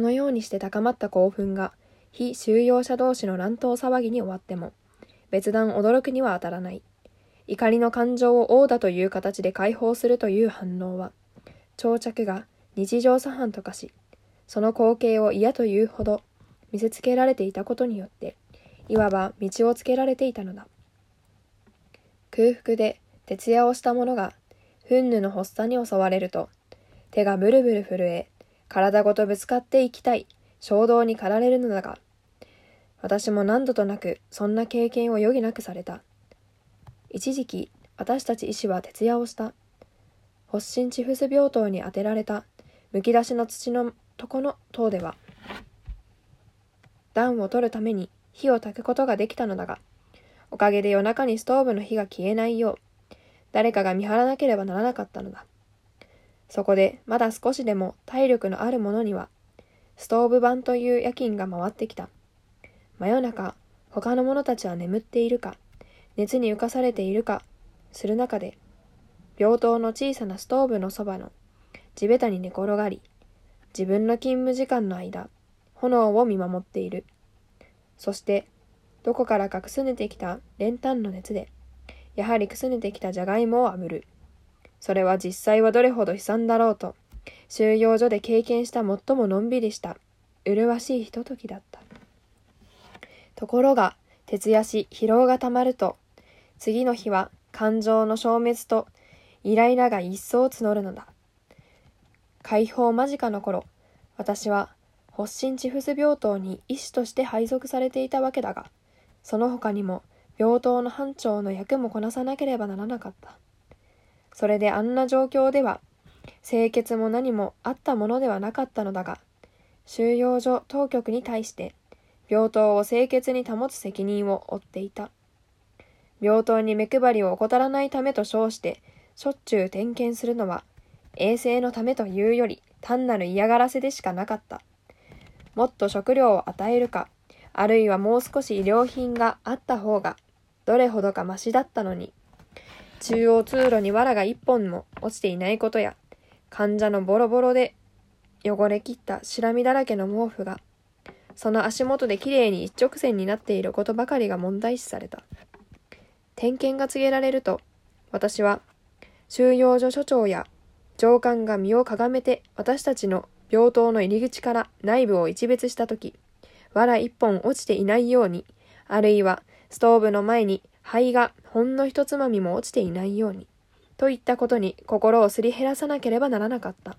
このようにして高まった興奮が、非収容者同士の乱闘騒ぎに終わっても、別段驚くには当たらない。怒りの感情を王だという形で解放するという反応は、長着が日常茶飯と化し、その光景を嫌というほど見せつけられていたことによって、いわば道をつけられていたのだ。空腹で徹夜をした者が、フンヌの発作に襲われると、手がブルブル震え、体ごとぶつかっていきたい衝動に駆られるのだが、私も何度となくそんな経験を余儀なくされた。一時期、私たち医師は徹夜をした。発疹チフス病棟に当てられた、むき出しの土の床の塔では、暖を取るために火を焚くことができたのだが、おかげで夜中にストーブの火が消えないよう、誰かが見張らなければならなかったのだ。そこでまだ少しでも体力のある者には、ストーブ版という夜勤が回ってきた。真夜中、他の者たちは眠っているか、熱に浮かされているか、する中で、病棟の小さなストーブのそばの地べたに寝転がり、自分の勤務時間の間、炎を見守っている。そして、どこからかくすねてきた練炭の熱で、やはりくすねてきたじゃがいもを炙る。それは実際はどれほど悲惨だろうと、収容所で経験した最ものんびりした、麗しいひとときだった。ところが、徹夜し疲労がたまると、次の日は感情の消滅と、イライラが一層募るのだ。解放間近の頃、私は発疹チフス病棟に医師として配属されていたわけだが、その他にも病棟の班長の役もこなさなければならなかった。それであんな状況では、清潔も何もあったものではなかったのだが、収容所当局に対して、病棟を清潔に保つ責任を負っていた。病棟に目配りを怠らないためと称して、しょっちゅう点検するのは、衛生のためというより単なる嫌がらせでしかなかった。もっと食料を与えるか、あるいはもう少し医療品があった方が、どれほどかましだったのに。中央通路に藁が一本も落ちていないことや、患者のボロボロで汚れ切ったしらみだらけの毛布が、その足元できれいに一直線になっていることばかりが問題視された。点検が告げられると、私は収容所所長や上官が身をかがめて私たちの病棟の入り口から内部を一別したとき、藁一本落ちていないように、あるいはストーブの前に灰がほんの一つまみも落ちていないように、といったことに心をすり減らさなければならなかった。